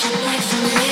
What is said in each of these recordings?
It always starts with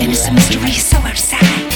And it's a mystery so outside.